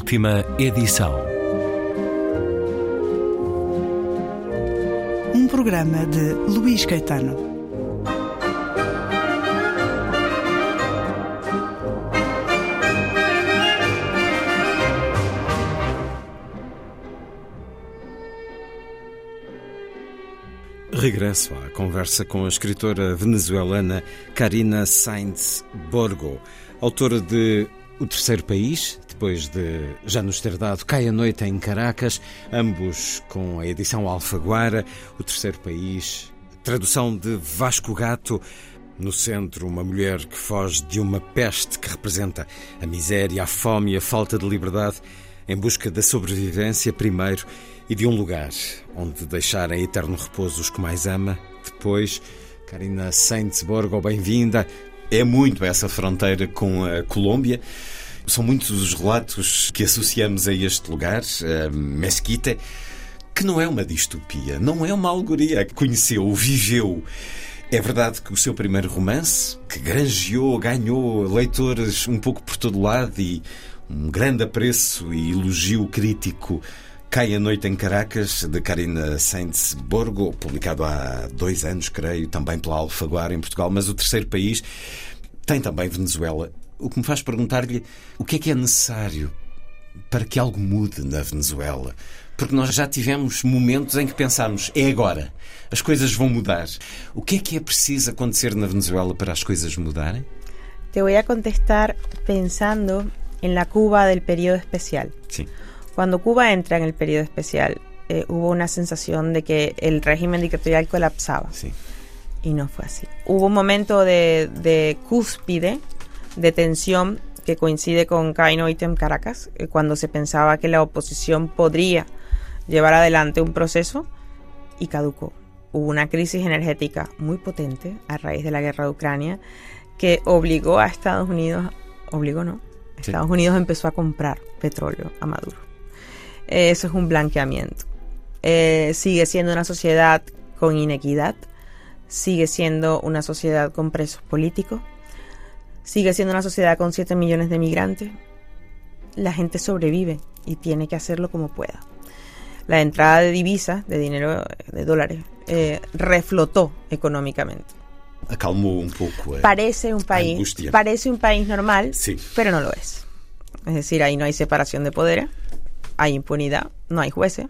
Última edição. Um programa de Luís Caetano. Regresso à conversa com a escritora venezuelana Karina Sainz Borgo, autora de O Terceiro País, depois de já nos ter dado Cai a Noite em Caracas, ambos com a edição Alfaguara, O Terceiro País, tradução de Vasco Gato. No centro, uma mulher que foge de uma peste que representa a miséria, a fome e a falta de liberdade, em busca da sobrevivência primeiro e de um lugar onde deixar em eterno repouso os que mais ama. Depois, Karina Sainz-Borgo, bem-vinda. É muito essa fronteira com a Colômbia. São muitos os relatos que associamos a este lugar, a Mesquite, que não é uma distopia, não é uma alegoria. Conheceu, viveu. É verdade que o seu primeiro romance, que granjeou, ganhou leitores um pouco por todo lado e um grande apreço e elogio crítico, Cai a Noite em Caracas, de Karina Sainz Borgo, publicado há dois anos, creio, também pela Alfaguara em Portugal, mas o terceiro país tem também Venezuela. O que me faz perguntar-lhe o que é que é necessário para que algo mude na Venezuela. Porque nós já tivemos momentos em que pensámos, é agora, as coisas vão mudar. O que é que é preciso acontecer na Venezuela para as coisas mudarem? Te voy a contestar pensando en la Cuba del periodo especial. Sim. Cuando Cuba entra en el periodo especial, eh, hubo una sensación de que el régimen dictatorial colapsaba. Sim. Y no fue así. Hubo un momento de, de cúspide, de tensión, que coincide con Caino Item Caracas, eh, cuando se pensaba que la oposición podría llevar adelante un proceso y caducó. Hubo una crisis energética muy potente a raíz de la guerra de Ucrania que obligó a Estados Unidos, obligó no, Sí. Estados Unidos empezó a comprar petróleo a Maduro. Eh, Eso es un blanqueamiento. Eh, sigue siendo una sociedad con inequidad, sigue siendo una sociedad con presos políticos, sigue siendo una sociedad con 7 millones de migrantes. La gente sobrevive y tiene que hacerlo como pueda. La entrada de divisas, de dinero, de dólares, eh, reflotó económicamente. Acalmou um pouco a... Parece un país, angustia. parece un país normal, Sí. pero no lo es. Es decir, ahí no hay separación de poderes, hay impunidad, no hay jueces.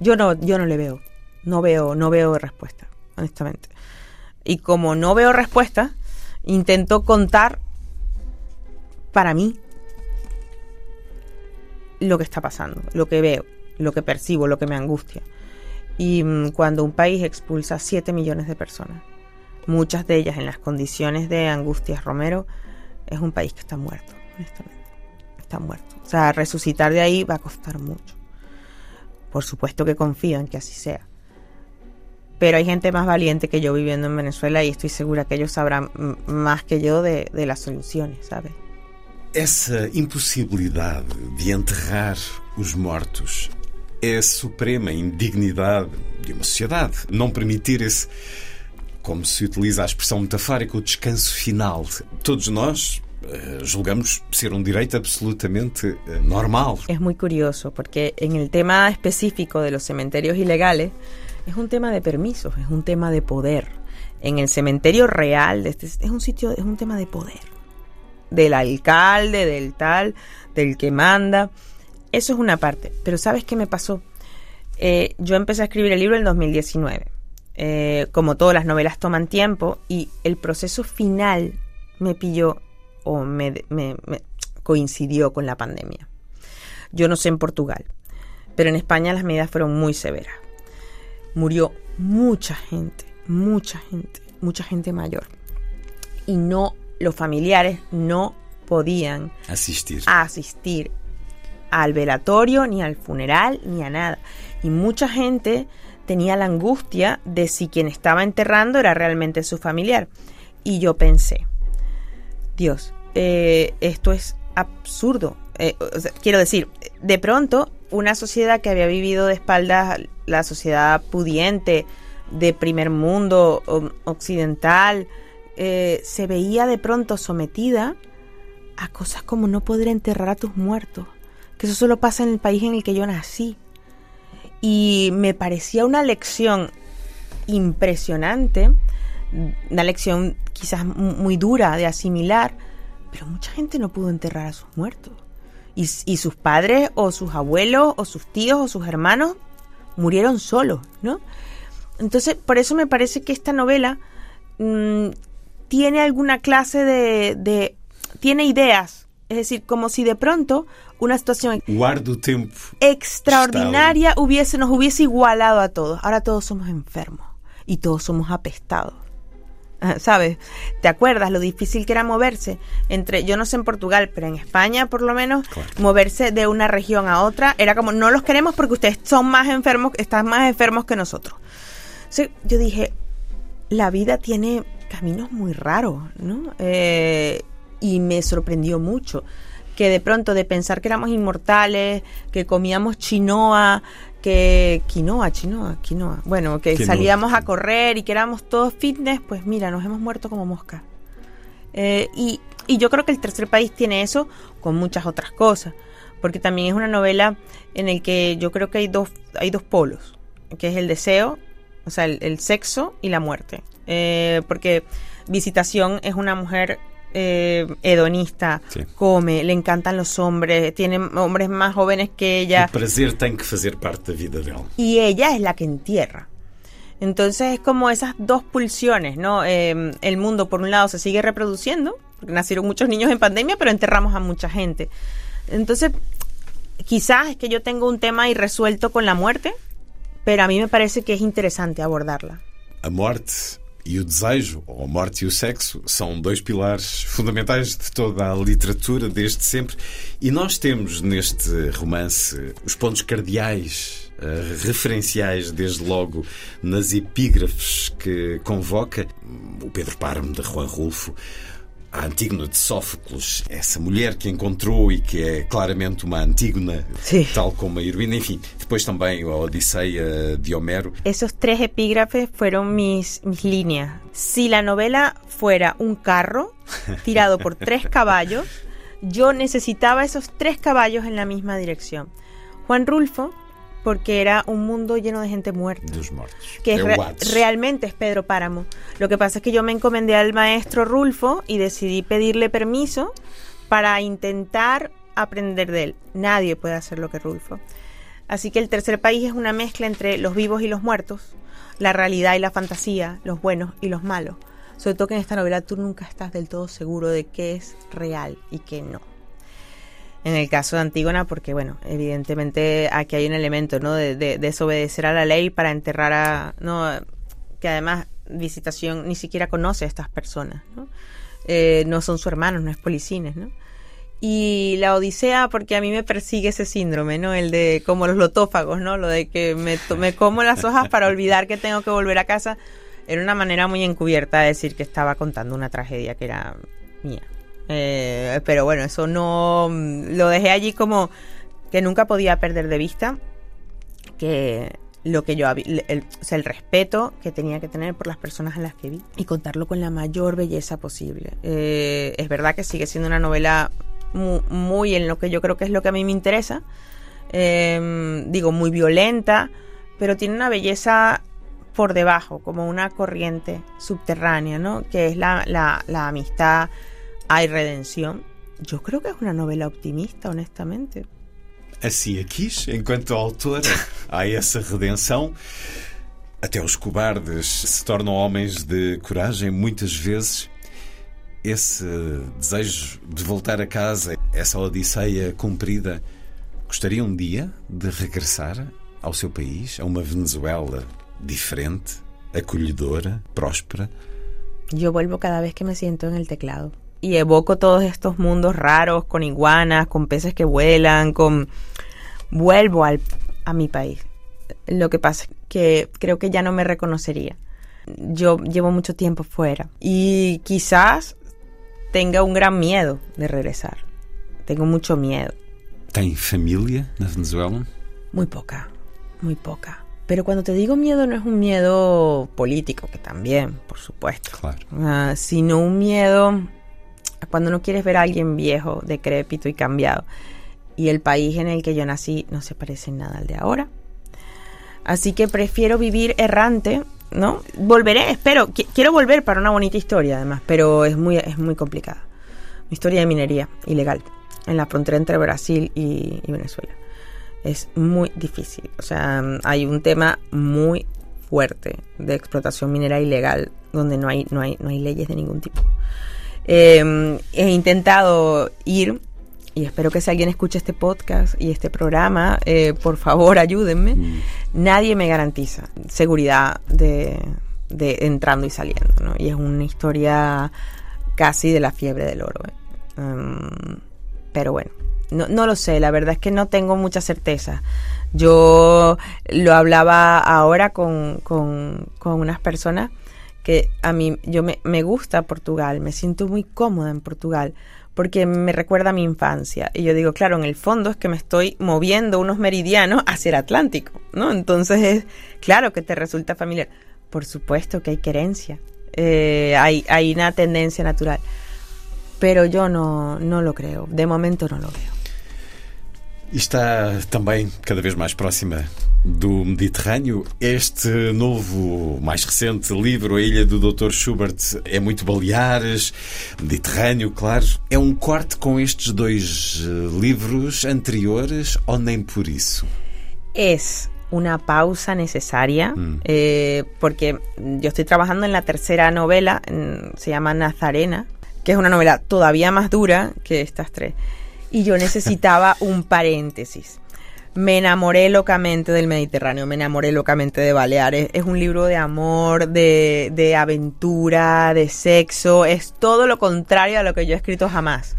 Yo no, yo no le veo, no veo, no veo respuesta, honestamente. Y como no veo respuesta, intento contar para mí lo que está pasando, lo que veo, lo que percibo, lo que me angustia. Y mm, cuando un país expulsa a 7 millones de personas, muchas de ellas en las condiciones de Angustias Romero, es un país que está muerto, honestamente. Está muerto. O sea, resucitar de ahí va a costar mucho. Por supuesto que confío en que así sea. Pero hay gente más valiente que yo viviendo en Venezuela y estoy segura que ellos sabrán más que yo de, de las soluciones, ¿sabes? Essa impossibilidade de enterrar os mortos é a suprema indignidade de uma sociedade. Não permitir esse, como se utiliza a expressão metafórica, o descanso final. Todos nós eh, julgamos ser um direito absolutamente eh, normal. Es muy curioso porque en el tema específico de los cementerios ilegales es un tema de permisos, es un tema de poder. En el cementerio real este, es un sitio, es un tema de poder. Del alcalde, del tal, del que manda. Eso es una parte. Pero ¿sabes qué me pasó? Eh, yo empecé a escribir el libro en 2019. Eh, como todas las novelas toman tiempo y el proceso final me pilló o me- me coincidió con la pandemia. Yo no sé en Portugal, pero en España las medidas fueron muy severas. Murió mucha gente, mucha gente, mucha gente mayor. Y no, los familiares no podían Assistir. asistir al velatorio, ni al funeral, ni a nada. Y mucha gente tenía la angustia de si quien estaba enterrando era realmente su familiar. Y yo pensé, Dios, eh, esto es absurdo. Eh, o sea, quiero decir, de pronto, una sociedad que había vivido de espaldas, la sociedad pudiente, de primer mundo, occidental, eh, se veía de pronto sometida a cosas como no poder enterrar a tus muertos, que eso solo pasa en el país en el que yo nací. Y me parecía una lección impresionante, una lección quizás muy dura de asimilar, pero mucha gente no pudo enterrar a sus muertos. Y, sus padres o sus abuelos o sus tíos o sus hermanos murieron solos, ¿no? Entonces, por eso me parece que esta novela mm, tiene alguna clase de, tiene ideas. Es decir, como si de pronto una situación extraordinaria hubiese, nos hubiese igualado a todos. Ahora todos somos enfermos y todos somos apestados. ¿Sabes? ¿Te acuerdas lo difícil que era moverse entre, yo no sé en Portugal, pero en España por lo menos, moverse de una región a otra era como, no los queremos porque ustedes son más enfermos, están más enfermos que nosotros. yo dije, la vida tiene caminos muy raros, ¿no? Eh, y me sorprendió mucho que de pronto de pensar que éramos inmortales, que comíamos chinoa, que quinoa, chinoa, quinoa, bueno, que salíamos a correr y que éramos todos fitness, pues mira, nos hemos muerto como mosca. Eh, y, y yo creo que el tercer país tiene eso con muchas otras cosas, porque también es una novela en el que yo creo que hay dos, hay dos polos, que es el deseo, o sea, el, sexo y la muerte. Eh, porque Visitación es una mujer eh, hedonista, come, le encantan los hombres, tiene hombres más jóvenes que ella. El placer tiene que hacer parte de la vida de él. Y ella es la que entierra. Entonces es como esas dos pulsiones, ¿no? Em, el mundo, por un lado, se sigue reproduciendo, porque nacieron muchos niños en pandemia, pero enterramos a mucha gente. Entonces, quizás es que yo tengo un tema irresuelto con la muerte, pero a mí me parece que es interesante abordarla. A muerte e o desejo, ou a morte e o sexo, são dois pilares fundamentais de toda a literatura desde sempre. E nós temos neste romance os pontos cardeais, uh, referenciais, desde logo nas epígrafes que convoca o Pedro Parmo de Juan Rulfo a Antígona de Sófocles, essa mulher que encontrou e que é claramente uma Antígona, sí. tal como a heroína, enfim. Depois também a Odisseia de Homero. Esos tres epígrafes fueron mis, mis líneas. Si la novela fuera un carro tirado por tres caballos, yo necesitaba esos tres caballos en la misma dirección. Juan Rulfo porque era un mundo lleno de gente muerta. Que realmente es Pedro Páramo. Lo que pasa es que yo me encomendé al maestro Rulfo y decidí pedirle permiso para intentar aprender de él. Nadie puede hacer lo que Rulfo. Así que el tercer país es una mezcla entre los vivos y los muertos, la realidad y la fantasía, los buenos y los malos. Sobre todo que en esta novela tú nunca estás del todo seguro de qué es real y qué no en el caso de Antígona, porque bueno, evidentemente aquí hay un elemento, ¿no? De, desobedecer a la ley para enterrar a, no, que además Visitación ni siquiera conoce a estas personas, ¿no? Eh, no son sus hermanos, no es policines, ¿no? Y la Odisea, porque a mí me persigue ese síndrome, ¿no? El de como los lotófagos, ¿no? Lo de que me, me como las hojas para olvidar que tengo que volver a casa. Era una manera muy encubierta de decir que estaba contando una tragedia que era mía. Eh, pero bueno, eso no mm, lo dejé allí como que nunca podía perder de vista que lo que yo el, el respeto que tenía que tener por las personas a las que vi y contarlo con la mayor belleza posible. Eh, es verdad que sigue siendo una novela muy, en lo que yo creo que es lo que a mí me interesa. Em, digo, muy violenta, pero tiene una belleza por debajo, como una corriente subterránea, ¿no? Que es la, la, la amistad hay redención. Yo creo que es una novela optimista, honestamente. Assim a quis, enquanto autora, há essa redenção. Até os cobardes se tornam homens de coragem, muitas vezes. Esse desejo de voltar a casa, essa odisseia cumprida, gostaria um dia de regressar ao seu país, a uma Venezuela diferente, acolhedora, próspera? Eu vuelvo cada vez que me siento en el teclado. Y evoco todos estos mundos raros con iguanas, con peces que vuelan, con... Vuelvo al, a mi país. Lo que pasa es que creo que ya no me reconocería. Yo llevo mucho tiempo fuera y quizás tenga un gran miedo de regresar. Tengo mucho miedo. ¿Tem familia en Venezuela? Muy poca, muy poca. Pero cuando te digo miedo no es un miedo político, que también, por supuesto, claro. Ah, sino un miedo cuando no quieres ver a alguien viejo, decrépito y cambiado. Y el país en el que yo nací no se parece en nada al de ahora. Así que prefiero vivir errante, ¿no? Volveré, espero, quiero volver para una bonita historia además, pero es muy, es muy complicada. Una historia de minería ilegal en la frontera entre Brasil y, y Venezuela. Es muy difícil. O sea, hay un tema muy fuerte de explotación minera ilegal donde no hay, no hay, no hay leyes de ningún tipo. Eh, he intentado ir y espero que si alguien escucha este podcast y este programa, eh, por favor ayúdenme. Mm. Nadie me garantiza seguridad de, de, entrando y saliendo, ¿no? Y es una historia casi de la fiebre del oro. ¿eh? Um, pero bueno, no, no, lo sé, la verdad es que no tengo mucha certeza. Yo lo hablaba ahora con, con, con unas personas que a mí, yo me, me gusta Portugal, me siento muy cómoda en Portugal porque me recuerda a mi infancia. Y yo digo, claro, en el fondo es que me estoy moviendo unos meridianos hacia el Atlántico, ¿no? Entonces es claro que te resulta familiar. Por supuesto que hay querencia, eh, hay, hay una tendencia natural, pero yo no, no lo creo, de momento no lo veo. Está também cada vez mais próxima do Mediterrâneo. Este novo, mais recente livro, A Ilha do Dr. Schubert, é muito Baleares, Mediterrâneo, claro. É um corte com estes dois eh, livros anteriores ou nem por isso? É una pausa necesaria mm. eh, porque yo estoy trabajando en la tercera novela, se llama Nazarena, que es una novela todavía más dura que estas tres. Y yo necesitaba un paréntesis me enamoré locamente del Mediterráneo, me enamoré locamente de Baleares. Es un libro de amor, de, de aventura, de sexo. Es todo lo contrario a lo que yo he escrito jamás.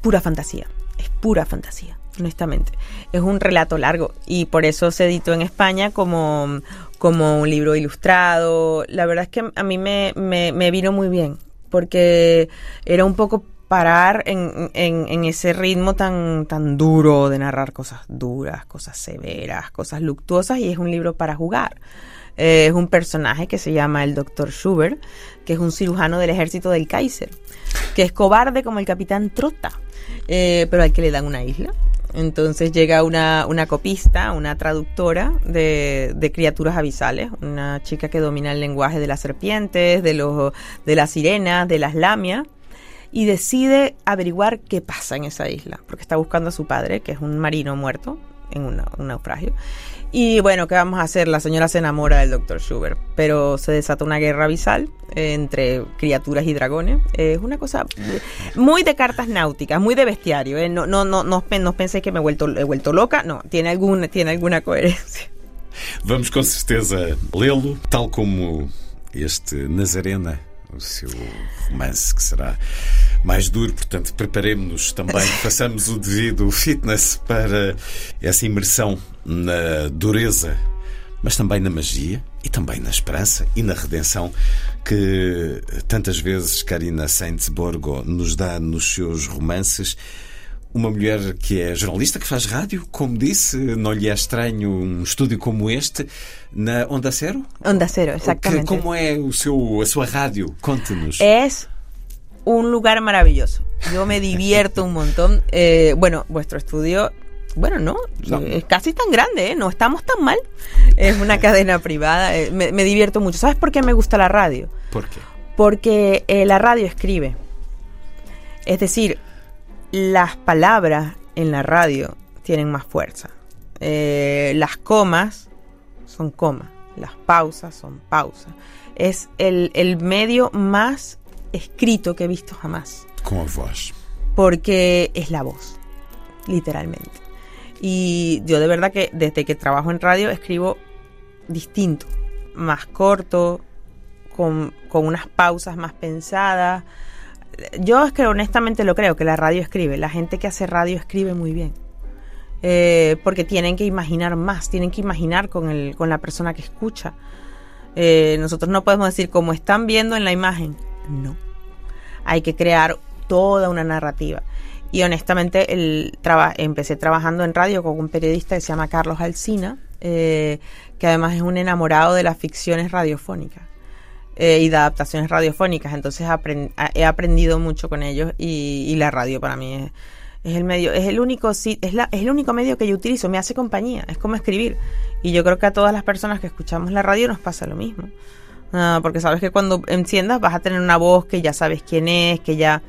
Pura fantasía, es pura fantasía, honestamente. Es un relato largo y por eso se editó en España como, como un libro ilustrado. La verdad es que a mí me, me, me vino muy bien porque era un poco parar en, en, ese ritmo tan, tan duro de narrar cosas duras, cosas severas, cosas luctuosas y es un libro para jugar. Eh, es un personaje que se llama el Dr. Schubert, que es un cirujano del ejército del Kaiser, que es cobarde como el capitán Trota, eh, pero al que le dan una isla. Entonces llega una, una copista, una traductora de, de, criaturas abisales, una chica que domina el lenguaje de las serpientes, de, los, de las sirenas, de las lamias, y decide averiguar qué pasa en esa isla, porque está buscando a su padre, que es un marino muerto en un naufragio. Y bueno, ¿qué vamos a hacer? La señora se enamora del doctor Schubert, pero se desata una guerra abisal entre criaturas y dragones. es una cosa muy de cartas náuticas, muy de bestiario. ¿eh? No, no, no, no, penséis que me he vuelto, he vuelto loca. No, tiene alguna, tiene alguna coherencia. Vamos com certeza lê-lo, tal como este Nazarena o romance, que será mais duro, portanto, preparemos-nos também, façamos o devido fitness para essa imersão na dureza, mas também na magia e também na esperança e na redenção que tantas vezes Karina Sainz-Borgo nos dá nos seus romances uma mulher que é jornalista, que faz rádio, como disse, não lhe é estranho um estúdio como este, na Onda Cero? Onda Cero, exactamente. Que, como é o seu, a sua rádio? Conte-nos. É un lugar maravilloso. Yo me divierto un montón. Eh, bueno, vuestro estudio bueno, no, no, es casi tan grande, ¿eh? no estamos tan mal. Es una cadena privada, eh, me, me, divierto mucho. ¿Sabes por qué me gusta la radio? ¿Por qué? Porque eh, la radio escribe. Es decir, las palabras en la radio tienen más fuerza. Eh, las comas son comas, las pausas son pausas. Es el, el, medio más escrito que he visto jamás. Como voz. Porque es la voz, literalmente. Y yo de verdad que desde que trabajo en radio escribo distinto, más corto, con, con unas pausas más pensadas yo es que honestamente lo creo, que la radio escribe. La gente que hace radio escribe muy bien. Eh, porque tienen que imaginar más, tienen que imaginar con, el, con la persona que escucha. Eh, nosotros no podemos decir como están viendo en la imagen. No. Hay que crear toda una narrativa. Y honestamente el empecé trabajando en radio con un periodista que se llama Carlos Alsina, eh, que además es un enamorado de las ficciones radiofónicas. eh, y de adaptaciones radiofónicas. Entonces he aprendido mucho con ellos y, la radio para mí es, es el medio, es el único es, la, es el único medio que yo utilizo, me hace compañía, es como escribir. Y yo creo que a todas las personas que escuchamos la radio nos pasa lo mismo. Ah, porque sabes que cuando enciendas vas a tener una voz que ya sabes quién es, que ya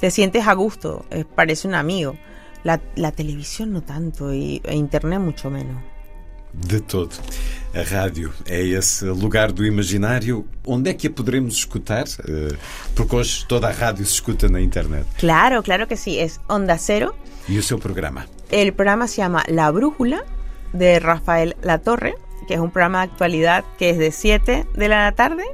te sientes a gusto, parece un amigo. La, la televisión no tanto y, e internet mucho menos. De todo. A rádio é esse lugar do imaginário. Onde é que a poderemos escutar? Eh, porque hoje toda a rádio se escuta na internet. Claro, claro que sí. Es Onda Cero. ¿Y o seu programa? El programa se llama La Brújula de Rafael Latorre, que es un programa de actualidad que es de 7 de la tarde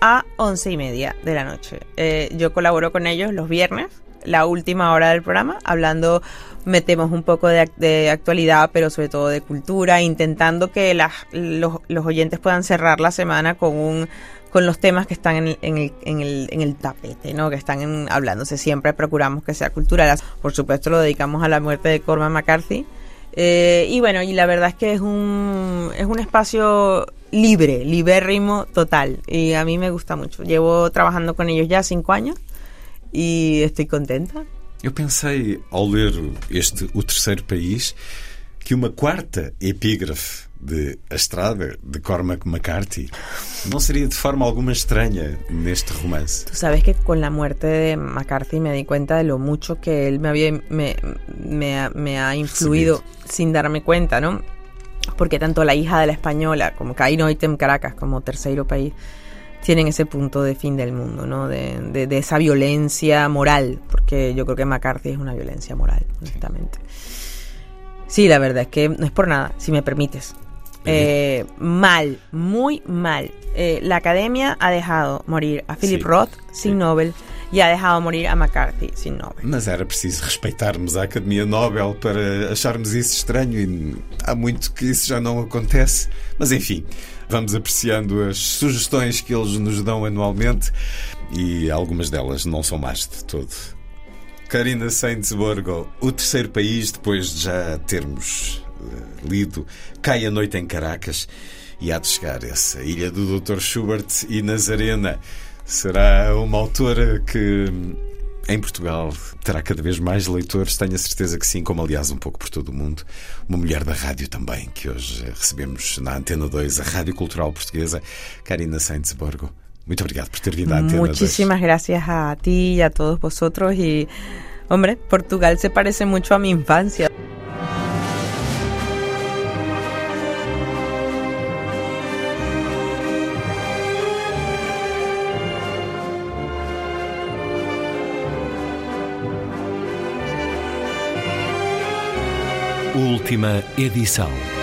a 11 y media de la noche. Eh, yo colaboro con ellos los viernes, la última hora del programa, hablando, metemos un poco de, actualidad, pero sobre todo de cultura, intentando que los, oyentes puedan cerrar la semana con un con los temas que están en el, en el, en el, en el tapete, ¿no? que están hablándose. Siempre procuramos que sea cultural. Por supuesto, lo dedicamos a la muerte de Cormac McCarthy. Eh, y bueno, y la verdad es que es un, es un espacio libre, libérrimo total. Y a mí me gusta mucho. Llevo trabajando con ellos ya cinco años e estou contenta. Eu pensei, ao ler este O Terceiro País, que uma quarta epígrafe de A Estrada, de Cormac McCarthy, não seria de forma alguma estranha neste romance. Tu sabes que con la muerte de McCarthy me di cuenta de lo mucho que él me, había, me, me, me ha influido sin darme cuenta, ¿no? porque tanto la hija de la española como Caínoitem Caracas como tercero país tienen ese punto de fin del mundo, ¿no? De, esa violencia moral, porque yo creo que McCarthy es una violencia moral, honestamente. Sí, la verdad es que no es por nada, si me permites. Eh, mal, muy mal. Eh, la academia ha dejado morir a Philip Roth sin Nobel e ha deixado morir a McCarthy sin Nobel. Mas era preciso respeitarmos a Academia Nobel para acharmos isso estranho e há muito que isso já não acontece. Mas enfim, vamos apreciando as sugestões que eles nos dão anualmente e algumas delas não são más de todo. Karina Sainz-Borgo, o terceiro país, depois de já termos lido Cai a Noite em Caracas, e há de chegar essa Ilha do Dr. Schubert e Nazarena. Será uma autora que em Portugal terá cada vez mais leitores, tenho a certeza que sim, como aliás um pouco por todo o mundo. Uma mulher da rádio também, que hoje recebemos na Antena 2, a Rádio Cultural Portuguesa, Karina Sainz-Borgo. Muito obrigado por ter vindo à Antena Muchísimas 2. gracias a ti y a todos vosotros. Y, hombre, Portugal se parece mucho a mi infancia. Última edição.